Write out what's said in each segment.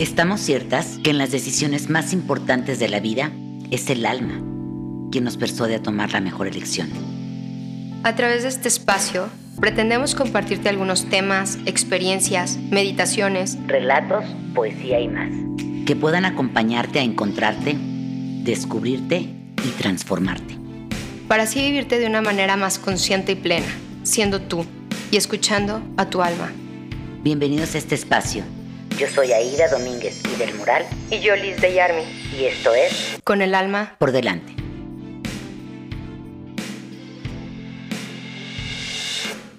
Estamos ciertas que en las decisiones más importantes de la vida es el alma quien nos persuade a tomar la mejor elección. A través de este espacio, pretendemos compartirte algunos temas, experiencias, meditaciones, relatos, poesía y más, que puedan acompañarte a encontrarte, descubrirte y transformarte. Para así vivirte de una manera más consciente y plena, siendo tú y escuchando a tu alma. Bienvenidos a este espacio. Yo soy Aida Domínguez y del Mural. Y yo Liz de Yarmi. Y esto es Con el alma por delante.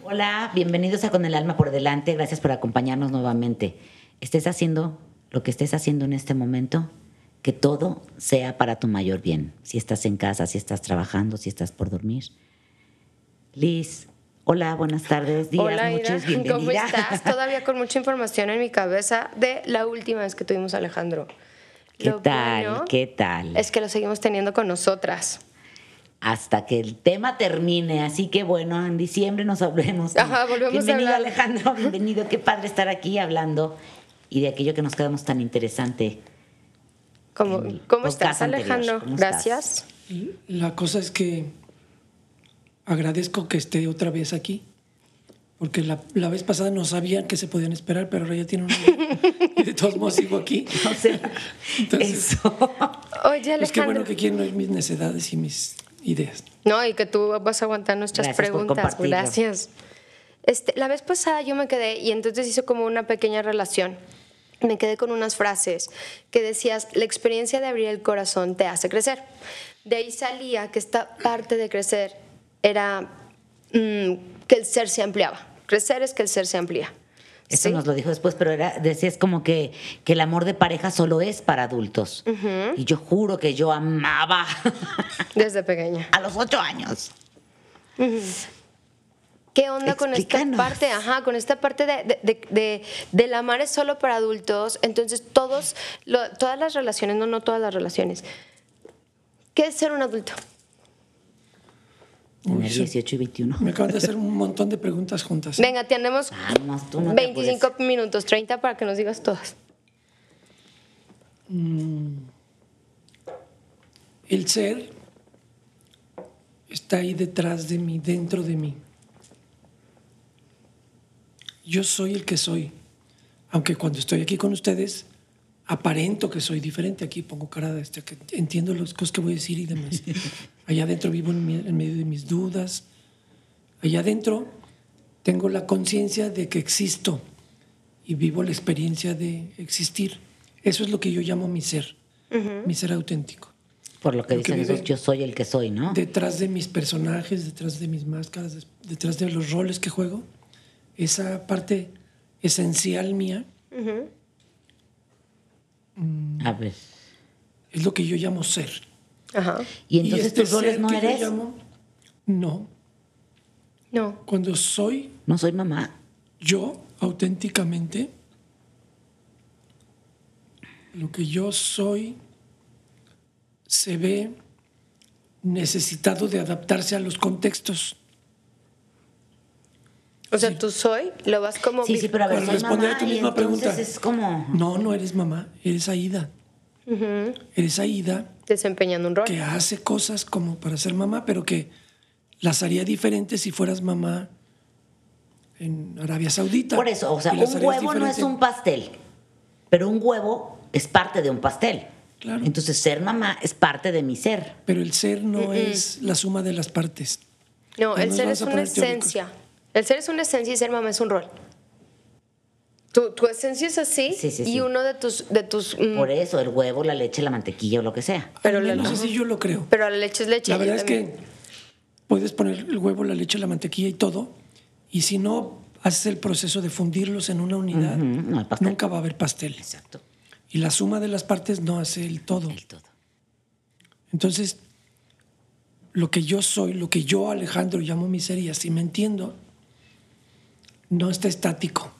Hola, bienvenidos a Con el alma por delante. Gracias por acompañarnos nuevamente. Estés haciendo lo que estés haciendo en este momento, que todo sea para tu mayor bien. Si estás en casa, si estás trabajando, si estás por dormir. Liz, hola, buenas tardes, días, Hola, noches, bienvenida. ¿Cómo estás? Todavía con mucha información en mi cabeza de la última vez que tuvimos a Alejandro. ¿Qué Lo tal? bueno ¿Qué tal? Es que lo seguimos teniendo con nosotras. hasta que el tema termine. Así que bueno, en diciembre nos hablemos. Ajá, volvemos a bienvenido hablar. Alejandro, bienvenido. Qué padre estar aquí hablando y de aquello que nos quedamos tan interesante. ¿Cómo, ¿cómo estás. Alejandro? ¿Cómo estás? Gracias. La cosa es que agradezco que esté otra vez aquí, porque la, la vez pasada no sabían que se podían esperar, pero ahora ya tienen una idea. Y de todos modos sigo aquí. O sea, Entonces, eso. Oye, pues qué Alejandro. bueno que quieren oír mis necedades y mis ideas. No, y que tú vas a aguantar nuestras Gracias por preguntas. compartirlo. Gracias. Este, la vez pasada yo me quedé y entonces hizo como una pequeña relación. Me quedé con unas frases que decías, la experiencia de abrir el corazón te hace crecer. De ahí salía que esta parte de crecer era mm, que el ser se ampliaba. Crecer es que el ser se amplía. Eso ¿Sí? nos lo dijo después, pero era, decías como que, que el amor de pareja solo es para adultos. Y yo juro que yo amaba Desde pequeña. a los ocho años. ¿Qué onda con esta parte? Ajá, con esta parte de, de, de- de- del amar es solo para adultos. Entonces, todos, lo- todas las relaciones, no, no todas las relaciones. ¿Qué es ser un adulto? Tener Uy, sí. 18 y 21. Me acaban de hacer un montón de preguntas juntas. Venga, tenemos Vamos, tú no te 25 apures. minutos, 30 para que nos digas todas. El ser está ahí detrás de mí, dentro de mí. Yo soy el que soy. Aunque cuando estoy aquí con ustedes, aparento que soy diferente. Aquí pongo cara de este, que entiendo las cosas que voy a decir y demás. Allá adentro vivo en, mi- en medio de mis dudas. Allá adentro tengo la conciencia de que existo y vivo la experiencia de existir. Eso es lo que yo llamo mi ser, mi ser auténtico Por lo que Lo dice que Jesús, vive- yo soy el que soy, ¿no? detrás de mis personajes, detrás de mis máscaras, detrás de los roles que juego, esa parte esencial mía A ver. es lo que yo llamo ser. Ajá. Y entonces este tus roles no que yo eres. llamo- no. No. Cuando soy No soy mamá. yo auténticamente, lo que yo soy se ve necesitado de adaptarse a los contextos. O sea, tú soy, lo vas como... Sí, sí, pero a ver, soy mamá a tu misma pregunta. es como... No, no eres mamá, eres Aida. Eres Aida Desempeñando un rol. que hace cosas como para ser mamá, pero que las haría diferentes si fueras mamá en Arabia Saudita. Por eso, o sea, un huevo no es un pastel, pero un huevo es parte de un pastel. Claro. Entonces, ser mamá es parte de mi ser. Pero el ser no es la suma de las partes. No, el ser es una teóricos. El ser es una esencia y ser mamá es un rol. Tu, tu esencia es así Sí, sí, y sí. uno de tus... De tus mm, Por eso, el huevo, la leche, la mantequilla o lo que sea. pero, la, menos ajá. así yo lo creo. pero la leche es leche. La verdad es también. que puedes poner el huevo, la leche, la mantequilla y todo, y si no haces el proceso de fundirlos en una unidad, no nunca va a haber pastel. Exacto. Y la suma de las partes no hace el todo. El todo. Entonces, lo que yo soy, lo que yo, Alejandro, llamo mi ser, y así me entiendo, no está estático.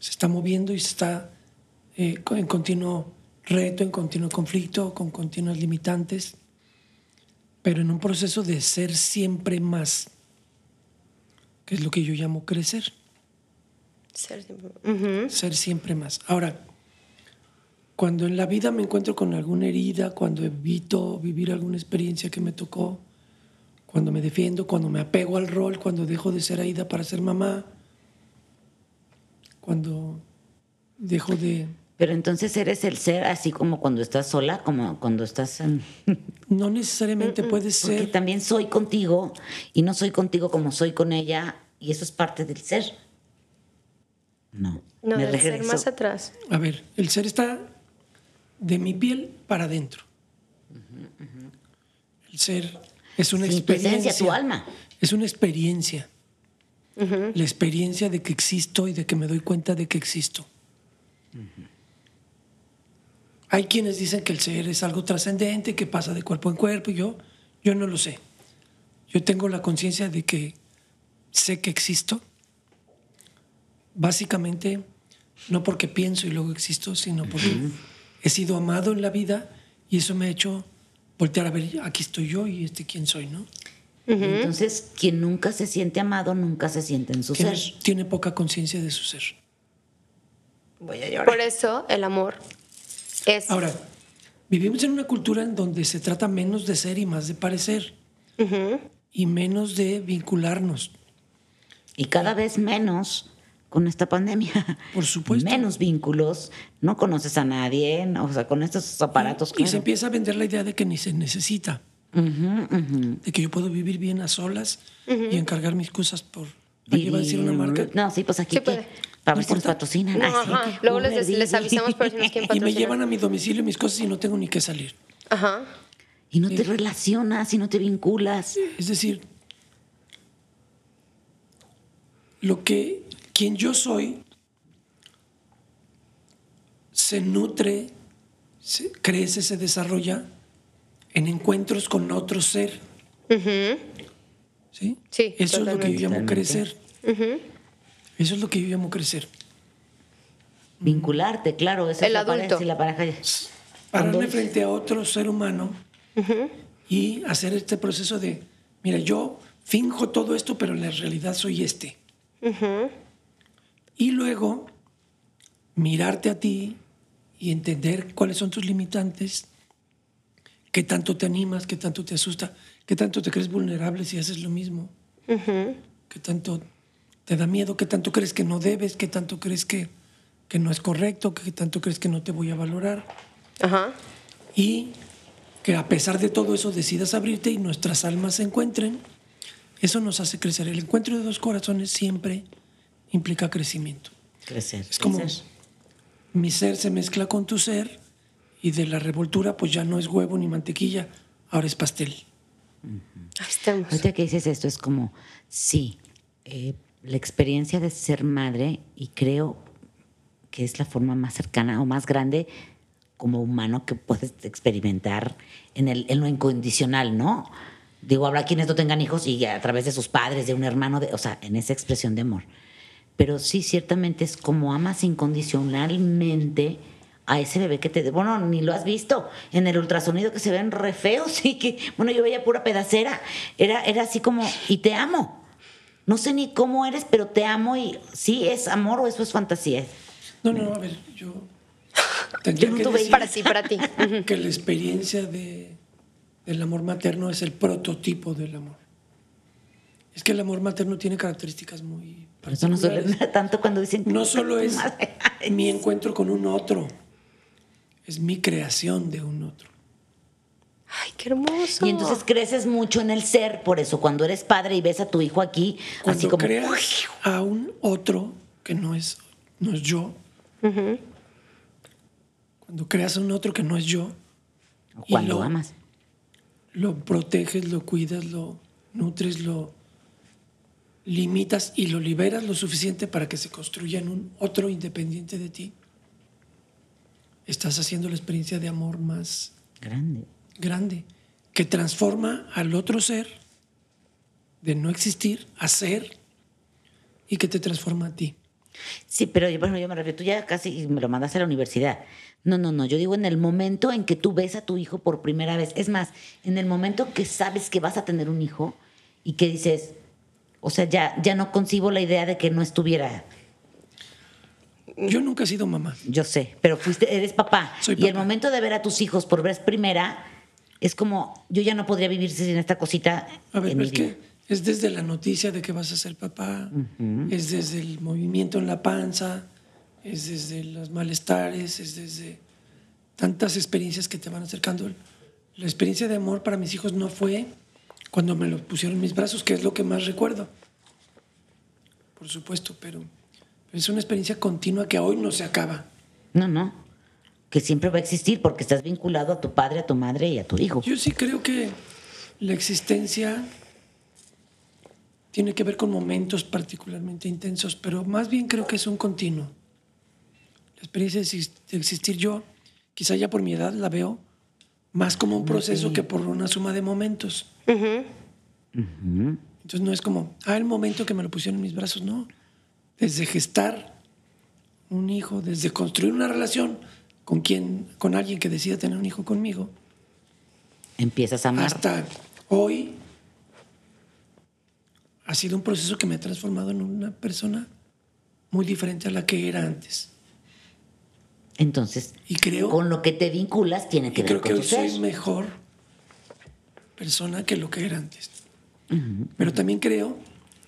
Se está moviendo y se está eh, en continuo reto, en continuo conflicto, con continuas limitantes, pero en un proceso de ser siempre más, que es lo que yo llamo crecer, Ser siempre- Ujú. ser siempre más. Ahora, Cuando en la vida me encuentro con alguna herida, cuando evito vivir alguna experiencia que me tocó, cuando me defiendo, cuando me apego al rol, cuando dejo de ser Aida para ser mamá, cuando dejo de... Pero entonces eres el ser así como cuando estás sola, como cuando estás en... No necesariamente puede ser... Porque también soy contigo y no soy contigo como soy con ella y eso es parte del ser. No. No, me del ser regreso. más atrás. A ver, el ser está de mi piel para adentro. El ser es una Sí, experiencia. tu alma. Es una experiencia. La experiencia de que existo y de que me doy cuenta de que existo. Hay quienes dicen que el ser es algo trascendente, que pasa de cuerpo en cuerpo, y yo, yo no lo sé. Yo tengo la conciencia de que sé que existo. Básicamente, no porque pienso y luego existo, sino porque he sido amado en la vida y eso me ha hecho voltear a ver, aquí estoy yo y este quién soy, ¿no? Entonces, quien nunca se siente amado, nunca se siente en su Tiene, ser. tiene poca conciencia de su ser. Voy a Por eso el amor es... Ahora, vivimos en una cultura en donde se trata menos de ser y más de parecer. Y menos de vincularnos. Y cada vez menos con esta pandemia. Por supuesto. Menos vínculos, no conoces a nadie, o sea, con estos aparatos. Y se claro. empieza a vender la idea de que ni se necesita. De que yo puedo vivir bien a solas y encargar mis cosas por... Aquí iba a decir una marca. No, sí, pues aquí Sí ¿qué? puede. para ver si nos patrocinan. No, ajá. Luego les, les avisamos por si nos quieren Y me patrocinar. llevan a mi domicilio mis cosas y no tengo ni que salir. Ajá. Y no te relacionas, y no te vinculas. Es decir, lo que quien yo soy se nutre, se crece, se desarrolla en encuentros con otro ser. ¿Sí? Sí, Eso es lo que yo llamo crecer. Eso es lo que yo llamo crecer. Vincularte, claro. Esa El es la adulto. la pareja. Pararme frente a otro ser humano y hacer este proceso de, mira, yo finjo todo esto, pero en la realidad soy este. Y luego mirarte a ti y entender cuáles son tus limitantes, qué tanto te animas, qué tanto te asusta, qué tanto te crees vulnerable si haces lo mismo, qué tanto te da miedo, qué tanto crees que no debes, qué tanto crees que, que no es correcto, qué tanto crees que no te voy a valorar Ajá. y que a pesar de todo eso decidas abrirte y nuestras almas se encuentren, eso nos hace crecer. El encuentro de dos corazones siempre implica crecimiento. Crecer. Es como crecer. mi ser se mezcla con tu ser y de la revoltura pues ya no es huevo ni mantequilla, ahora es pastel. Ahí estamos. Ahorita que dices esto es como, sí, eh, la experiencia de ser madre y creo que es la forma más cercana o más grande como humano que puedes experimentar en, el, en lo incondicional, ¿no? Digo, habrá quienes no tengan hijos y a través de sus padres, de un hermano, de, o sea, en esa expresión de amor. Pero sí, ciertamente es como amas incondicionalmente a ese bebé que te... Bueno, ni lo has visto en el ultrasonido que se ven re feos y que, bueno, yo veía pura pedacera. Era, era así como, y te amo. No sé ni cómo eres, pero te amo y sí, es amor o eso es fantasía. No, no, a ver, yo tendría Yo no que tuve decir Para sí, para ti. Que la experiencia de, del amor materno es el prototipo del amor. Es que el amor materno tiene características muy eso no suele tanto cuando dicen... No solo es mi encuentro con un otro, es mi creación de un otro. Ay, qué hermoso. Y entonces creces mucho en el ser, por eso cuando eres padre y ves a tu hijo aquí, Cuando así como... creas a un otro que no es, no es yo, cuando creas a un otro que no es yo, o cuando lo- amas. lo proteges, lo cuidas, lo nutres, lo limitas y lo liberas lo suficiente para que se construya en un otro independiente de ti, estás haciendo la experiencia de amor más Grande. grande, que transforma al otro ser de no existir a ser y que te transforma a ti. Sí, pero yo, bueno, yo me refiero, tú ya casi me lo mandaste a la universidad. No, no, no, yo digo en el momento en que tú ves a tu hijo por primera vez. Es más, en el momento que sabes que vas a tener un hijo y que dices, o sea, ya, ya no concibo la idea de que no estuviera. Yo nunca he sido mamá. Yo sé, pero fuiste, eres papá. Soy y el momento de ver a tus hijos por vez primera es como, yo ya no podría vivir sin esta cosita A ver, en es que es desde la noticia de que vas a ser papá, es desde el movimiento en la panza, es desde los malestares, es desde tantas experiencias que te van acercando. La experiencia de amor para mis hijos no fue cuando me lo pusieron en mis brazos, que es lo que más recuerdo. Por supuesto, pero es una experiencia continua que hoy no se acaba. No, no. Que siempre va a existir porque estás vinculado a tu padre, a tu madre y a tu hijo. Yo sí creo que la existencia tiene que ver con momentos particularmente intensos, pero más bien creo que es un continuo. La experiencia de exis- de existir yo, quizá ya por mi edad la veo más como un proceso que por una suma de momentos. Entonces no es como, ah, el momento que me lo pusieron en mis brazos, no. Desde gestar un hijo, desde construir una relación con quien, con alguien que decida tener un hijo conmigo, Empiezas a amar. hasta hoy ha sido un proceso que me ha transformado en una persona muy diferente a la que era antes. Entonces, Y creo, con lo que te vinculas tiene que y ver creo con que hoy soy mejor persona que lo que era antes. Pero también creo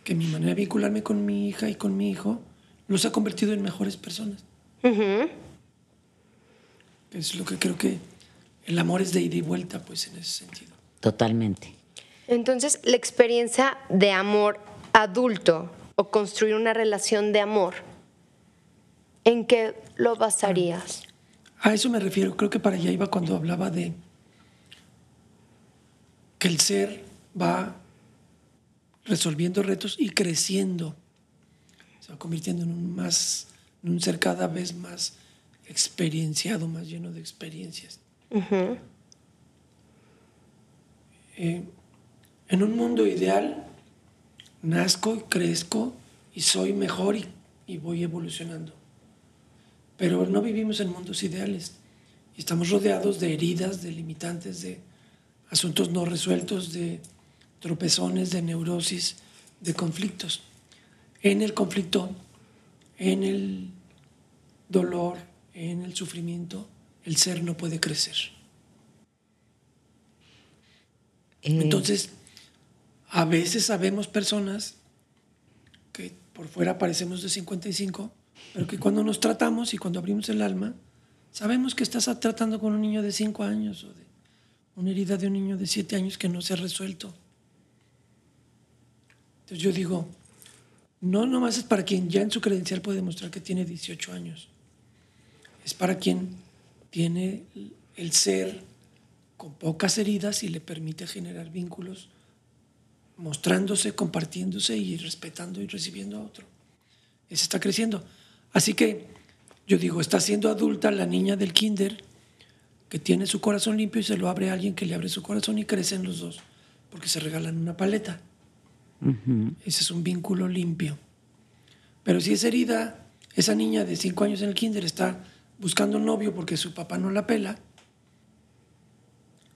que mi manera de vincularme con mi hija y con mi hijo los ha convertido en mejores personas. Es lo que creo que el amor es de ida y vuelta, pues en ese sentido. Totalmente. Entonces, la experiencia de amor adulto o construir una relación de amor, ¿en qué lo basarías? A eso me refiero, creo que para allá iba cuando hablaba de que el ser va resolviendo retos y creciendo, se va convirtiendo en un más, en un ser cada vez más experienciado, más lleno de experiencias. Eh, en un mundo ideal, nazco y crezco y soy mejor y, y voy evolucionando. Pero no vivimos en mundos ideales estamos rodeados de heridas, de limitantes, de asuntos no resueltos, de tropezones, de neurosis, de conflictos. En el conflicto, en el dolor, en el sufrimiento, el ser no puede crecer. Eh, Entonces, a veces sabemos personas que por fuera parecemos de 55, pero que cuando nos tratamos y cuando abrimos el alma, sabemos que estás tratando con un niño de 5 años o de una herida de un niño de 7 años que no se ha resuelto. Entonces yo digo, no nomás es para quien ya en su credencial puede demostrar que tiene 18 años. Es para quien tiene el ser con pocas heridas y le permite generar vínculos, mostrándose, compartiéndose y respetando y recibiendo a otro. Ese está creciendo. Así que yo digo, está siendo adulta la niña del kinder que tiene su corazón limpio y se lo abre a alguien que le abre su corazón y crecen los dos, porque se regalan una paleta. Ese es un vínculo limpio. Pero si esa herida, esa niña de cinco años en el kinder está buscando un novio porque su papá no la pela,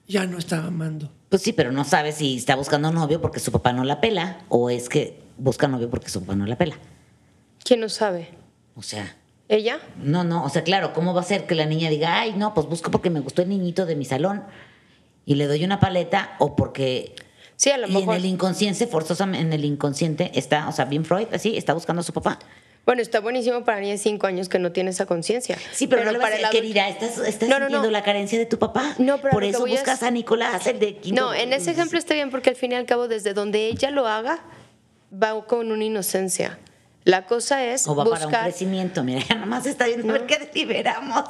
ya no está amando. Pues sí, pero no sabes si está buscando novio porque su papá no la pela o es que busca novio porque su papá no la pela. ¿Quién no sabe? O sea, ¿Ella? no, no, o sea, claro, ¿cómo va a ser que la niña diga, ay, no, pues busco porque me gustó el niñito de mi salón y le doy una paleta o porque... Sí, a lo y mejor. en el inconsciente, forzosamente, en el inconsciente está, o sea, bien Freud, así, está buscando a su papá. Bueno, está buenísimo para niña de 5 años que no tiene esa conciencia. Sí, pero, no para a el decir, adulto- querida, estás, estás No, no, sintiendo no. la carencia de tu papá. No, pero Por eso buscas a Nicolás, el de quinto. No, en ese ejemplo está bien porque al fin y al cabo, desde donde ella lo haga, va con una inocencia. La cosa es O va para un buscar. crecimiento. Mira, ya nomás está viendo a ver qué deliberamos.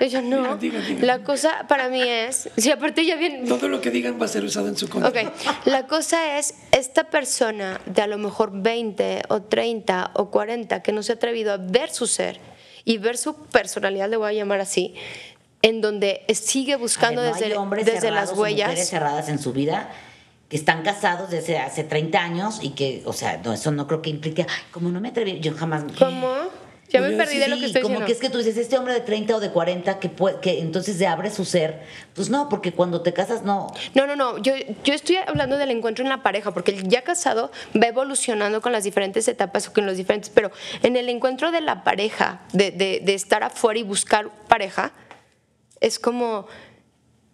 Ella no. Diga, diga, diga. La cosa para mí es. Si aparte ya bien. Todo lo que digan va a ser usado en su contra. Ok, la cosa es, esta persona de a lo mejor 20 o 30 o 40 que no se ha atrevido a ver su ser y ver su personalidad, le voy a llamar así, en donde sigue buscando ver, no desde, hay hombres desde cerrados las o mujeres huellas. cerradas en su vida que están casados desde hace 30 años y que, o sea, no, eso no creo que implique, "Ay, como no me atreví, yo jamás. ¿Cómo? Ya me perdí de lo Sí, que estoy como diciendo. que es que tú dices, este hombre de 30 o de 40 que, puede- que entonces se abre su ser. Pues no, porque cuando te casas, no. No, no, no. Yo, yo estoy hablando del encuentro en la pareja, porque el ya casado va evolucionando con las diferentes etapas o con los diferentes. Pero en el encuentro de la pareja, de, de- de estar afuera y buscar pareja, es como.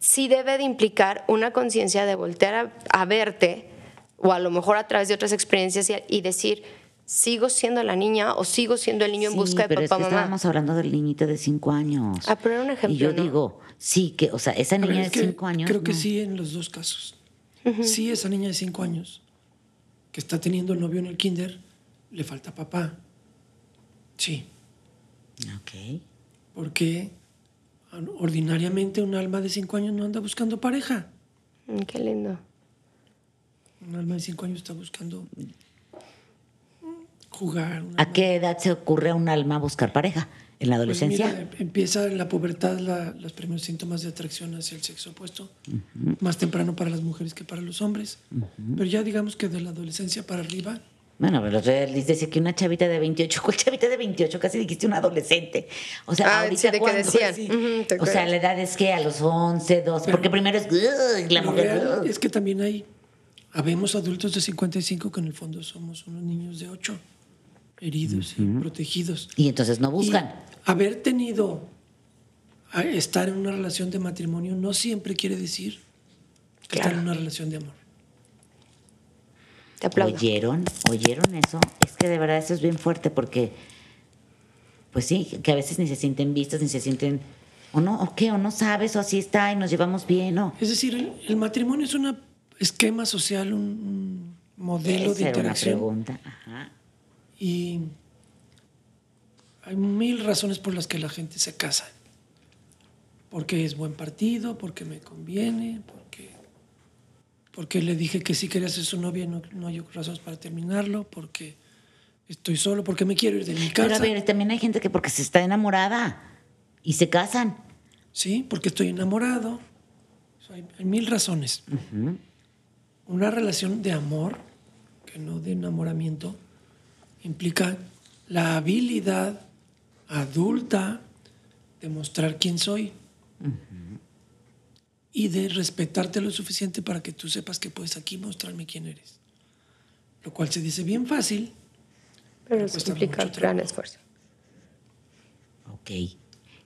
Sí debe de implicar una conciencia de voltear a, a verte, o a lo mejor a través de otras experiencias, y, y decir, sigo siendo la niña o sigo siendo el niño en Sí, busca de pero es papá, que mamá. estábamos hablando del niñito de 5 años. Ah, pero era un ejemplo, Y yo ¿no? digo, sí, que, o sea, esa ver, niña es de que 5 años. Creo que no. sí en los dos casos. Sí, esa niña de 5 años que está teniendo el novio en el kinder, le falta papá. Sí, Ok. porque ordinariamente un alma de 5 años no anda buscando pareja. Mm, qué lindo. Un alma de 5 años está buscando jugar. ¿A qué edad se ocurre a un alma buscar pareja? ¿En la Pues adolescencia? mira, empieza en la pubertad la- los primeros síntomas de atracción hacia el sexo opuesto, más temprano para las mujeres que para los hombres. Pero ya digamos que de la adolescencia para arriba, Bueno, pero Liz decía que una chavita de 28, ¿cuál chavita de 28? Casi dijiste un adolescente. O sea, Ah, ahorita sí, de que ¿cuándo? decían. Sí. O sea, la edad es que a los 11, 12, Pero- porque primero es la mujer. es que también hay, habemos adultos de 55 que en el fondo somos unos niños de 8, heridos y protegidos. Y entonces no buscan. Y haber tenido, a estar en una relación de matrimonio no siempre quiere decir estar Claro. en una relación de amor. Te aplaudo. ¿Oyeron? ¿Oyeron eso? Es que de verdad eso es bien fuerte porque, pues sí, que a veces ni se sienten vistas, ni se sienten, o no, o qué, o no sabes, o así está y nos llevamos bien, o... Es decir, el, el matrimonio es un esquema social, un, un modelo Esa de era una interacción. pregunta. Ajá. Y hay mil razones por las que la gente se casa. Porque es buen partido, porque me conviene, porque, porque le dije que sí quería ser su novia no, no hay razones para terminarlo, porque estoy solo, porque me quiero ir de mi Pero casa. a ver, también hay gente que porque se está enamorada y se casan. Sí, porque estoy enamorado. O sea, hay, hay mil razones. Una relación de amor, que no de enamoramiento, implica la habilidad adulta de mostrar quién soy y de respetarte lo suficiente para que tú sepas que puedes aquí mostrarme quién eres. Lo cual se dice bien fácil, Pero cuesta eso implica mucho gran esfuerzo. Ok.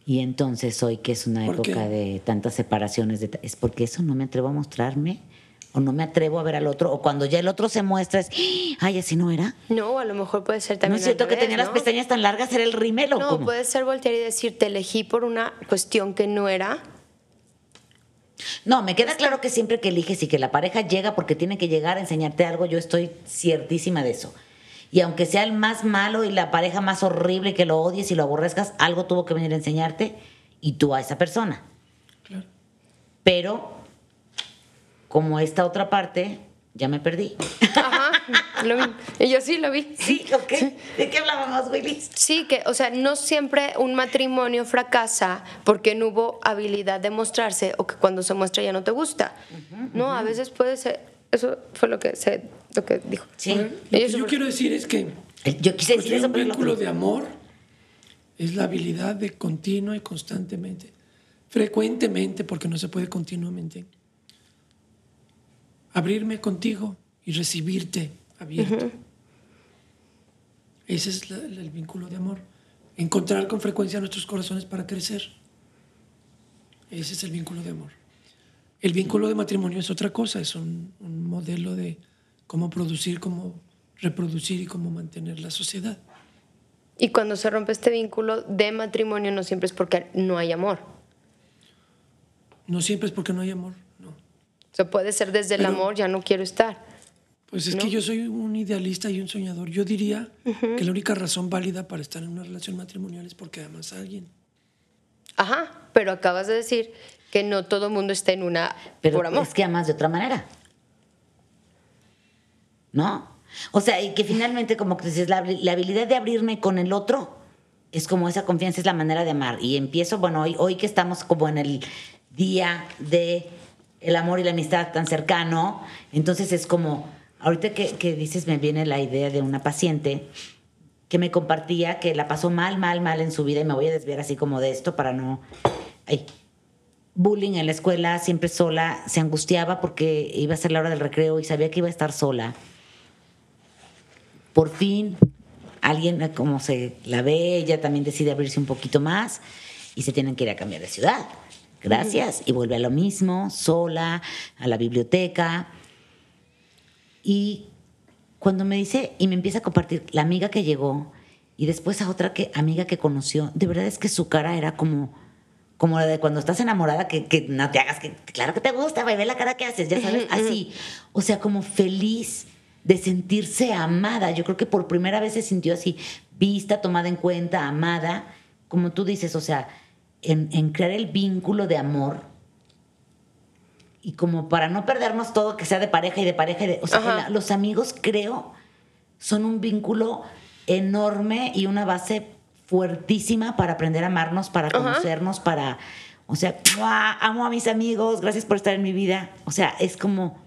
Y entonces hoy que es una ¿Por época qué? de tantas separaciones, de es porque eso no me atrevo a mostrarme o no me atrevo a ver al otro o cuando ya el otro se muestra es, ay, así no era. No, a lo mejor puede ser No también. es cierto que tenía las ¿no? pestañas tan largas, era el rímel o No, cómo? puede ser voltear y decir, te elegí por una cuestión que no era. No, me queda claro que siempre que eliges y que la pareja llega porque tiene que llegar a enseñarte algo, yo estoy ciertísima de eso. Y aunque sea el más malo y la pareja más horrible que lo odies y lo aborrezcas, algo tuvo que venir a enseñarte y tú a esa persona. claro. Pero, como esta otra parte, ya me perdí. Ajá, lo vi. Y yo sí lo vi. Sí, ok. ¿De qué hablábamos, Willis? Sí, que, o sea, no siempre un matrimonio fracasa porque no hubo habilidad de mostrarse o que cuando se muestra ya no te gusta. No, a veces puede ser. Eso fue lo que, se, lo que dijo. Sí. Ver, lo que yo quiero decir es que Yo quise decir eso, un vínculo de amor es la habilidad de continua y constantemente, frecuentemente, porque no se puede continuamente, abrirme contigo y recibirte abierto. Ese es la- la- el vínculo de amor. Encontrar con frecuencia nuestros corazones para crecer. Ese es el vínculo de amor. El vínculo de matrimonio es otra cosa, es un, un modelo de cómo producir, cómo reproducir y cómo mantener la sociedad. Y cuando se rompe este vínculo de matrimonio no siempre es porque no hay amor. No siempre es porque no hay amor, no. O sea, puede ser desde el amor, ya no quiero estar. Pues es ¿No? que yo soy un idealista y un soñador. Yo diría que la única razón válida para estar en una relación matrimonial es porque amas a alguien. Ajá, pero acabas de decir que no todo el mundo está en una Pero por amor. es que amas de otra manera. ¿No? O sea, y que finalmente, como que dices, la, la habilidad de abrirme con el otro es como esa confianza, es la manera de amar. Y empiezo, bueno, hoy, hoy que estamos como en el día de el amor y la amistad tan cercano, entonces es como, ahorita que, que dices, me viene la idea de una paciente que me compartía que la pasó mal, mal, mal en su vida y me voy a desviar así como de esto para no... Ay, bullying en la escuela, siempre sola, se angustiaba porque iba a ser la hora del recreo y sabía que iba a estar sola. Por fin, alguien como se la ve, ella también decide abrirse un poquito más y se tienen que ir a cambiar de ciudad. Gracias. Y vuelve a lo mismo, sola, a la biblioteca. Y cuando me dice, y me empieza a compartir la amiga que llegó y después a otra que, amiga que conoció, de verdad es que su cara era como como la de cuando estás enamorada, que, que no te hagas, que claro que te gusta, ve la cara que haces, ya sabes, así. O sea, como feliz de sentirse amada. Yo creo que por primera vez se sintió así, vista, tomada en cuenta, amada, como tú dices, o sea, en, crear el vínculo de amor. Y como para no perdernos todo, que sea de pareja y de pareja y de... O sea, los amigos creo son un vínculo enorme y una base fuertísima para aprender a amarnos, para conocernos, para, o sea, amo a mis amigos, gracias por estar en mi vida. O sea, es como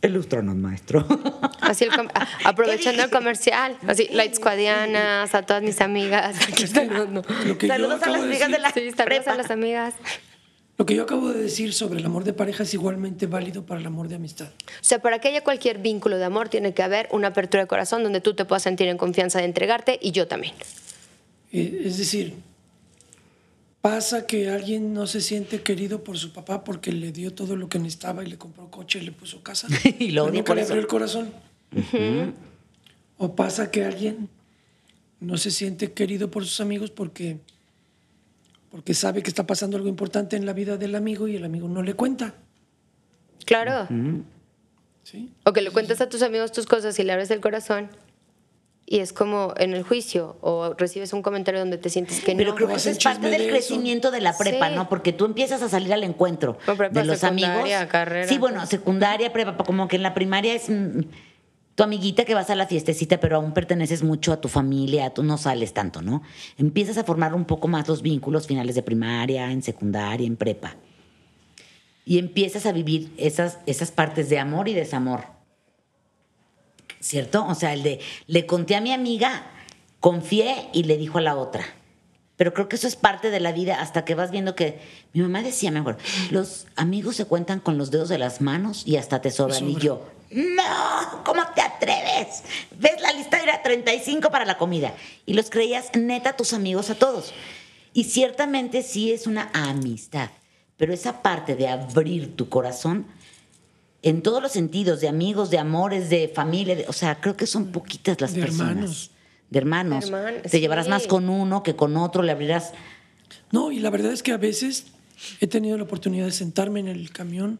Ilustranos, maestro. Así el aprovechando el comercial. Así, Lights Squadianas, a todas mis amigas. saludos a las amigas de la sí, saludos a las amigas. Lo que yo acabo de decir sobre el amor de pareja es igualmente válido para el amor de amistad. O sea, para que haya cualquier vínculo de amor tiene que haber una apertura de corazón donde tú te puedas sentir en confianza de entregarte y yo también. Eh, es decir, pasa que alguien no se siente querido por su papá porque le dio todo lo que necesitaba y le compró coche y le puso casa. y lo nunca le abrió el corazón. O pasa que alguien no se siente querido por sus amigos porque, porque sabe que está pasando algo importante en la vida del amigo y el amigo no le cuenta. Claro. ¿Sí? O que le cuentas a tus amigos tus cosas y le abres el corazón y es como en el juicio o recibes un comentario donde te sientes que no. Pero creo que eso es parte del crecimiento de la prepa, ¿no? Porque tú empiezas a salir al encuentro de los amigos. Carrera. Sí, bueno, secundaria, prepa, como que en la primaria es mm, tu amiguita que vas a la fiestecita, pero aún perteneces mucho a tu familia, tú no sales tanto, ¿no? Empiezas a formar un poco más los vínculos finales de primaria, en secundaria, en prepa. Y empiezas a vivir esas, esas partes de amor y desamor ¿cierto? O sea, el de, le conté a mi amiga, confié y le dijo a la otra. Pero creo que eso es parte de la vida hasta que vas viendo que mi mamá decía mejor, los amigos se cuentan con los dedos de las manos y hasta te sobran. Y yo, no, ¿cómo te atreves? ¿Ves la lista? Era 35 para la comida. Y los creías neta tus amigos a todos. Y ciertamente sí es una amistad, pero esa parte de abrir tu corazón en todos los sentidos, de amigos, de amores, de familia, o sea, creo que son poquitas las personas. De hermanos. Te llevarás más con uno que con otro, le abrirás. No, y la verdad es que a veces he tenido la oportunidad de sentarme en el camión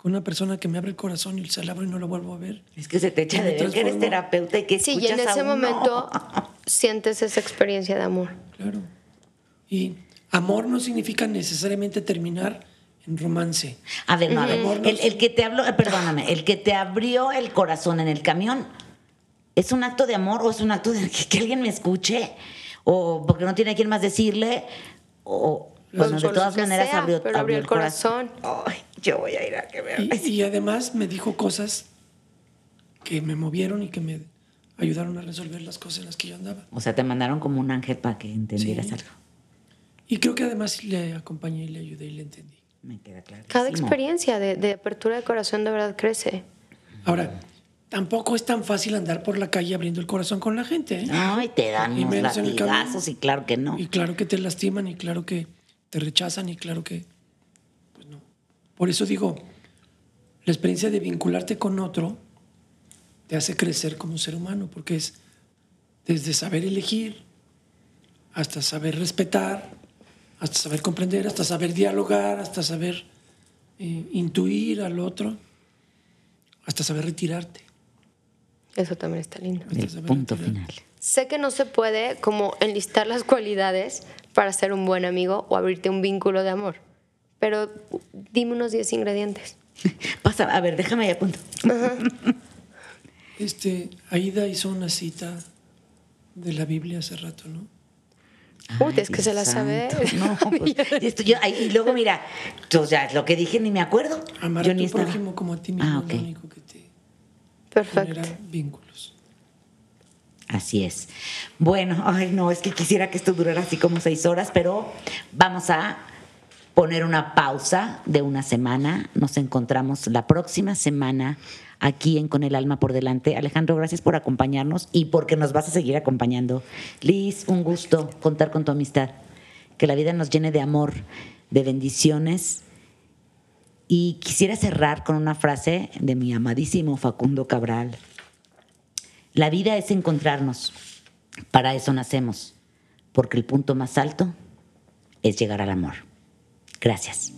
con una persona que me abre el corazón y se la abro y no lo vuelvo a ver. Es que se te echa de ver que eres terapeuta y que Sí, y en ese momento sientes esa experiencia de amor. Claro. Y amor no significa necesariamente terminar en romance. A ver, no, a ver. El, que te habló, perdóname, el que te abrió el corazón en el camión, ¿es un acto de amor o es un acto de que, alguien me escuche? ¿O porque no tiene a quién más decirle? O, bueno, de todas maneras abrió, abrió, el corazón. Ay, yo voy a ir a que vea. Y, y además me dijo cosas que me movieron y que me ayudaron a resolver las cosas en las que yo andaba. O sea, te mandaron como un ángel para que entendieras algo. Y creo que además le acompañé y le ayudé y le entendí. Me queda claro. Cada experiencia de, apertura de corazón de verdad crece. Ahora, tampoco es tan fácil andar por la calle abriendo el corazón con la gente. ¿eh? No, y te dan y unos latigazos y claro que no. Y claro que te lastiman y claro que te rechazan y claro que... Por eso digo, la experiencia de vincularte con otro te hace crecer como ser humano, porque es desde saber elegir hasta saber respetar, hasta saber comprender, hasta saber dialogar, hasta saber eh, intuir al otro, hasta saber retirarte. Eso también está lindo. punto final. Sé que no se puede como enlistar las cualidades para ser un buen amigo o abrirte un vínculo de amor, pero dime unos 10 ingredientes. Pasa, a ver, déjame ahí apunto. Este, Aida hizo una cita de la Biblia hace rato, ¿no? Uy, es que se la sabe. No, pues, y, luego mira, o sea, lo que dije ni me acuerdo. Amar yo a tu prójimo como a ti mismo ah, es lo único que te Perfecto. genera vínculos. Así es. Bueno, ay no, es que quisiera que esto durara así como seis horas, pero vamos a poner una pausa de una semana. Nos encontramos la próxima semana aquí en Con el Alma por Delante. Alejandro, gracias por acompañarnos y porque nos vas a seguir acompañando. Liz, un gusto contar con tu amistad. Que la vida nos llene de amor, de bendiciones. Y quisiera cerrar con una frase de mi amadísimo Facundo Cabral. La vida es encontrarnos. Para eso nacemos. Porque el punto más alto es llegar al amor. Gracias.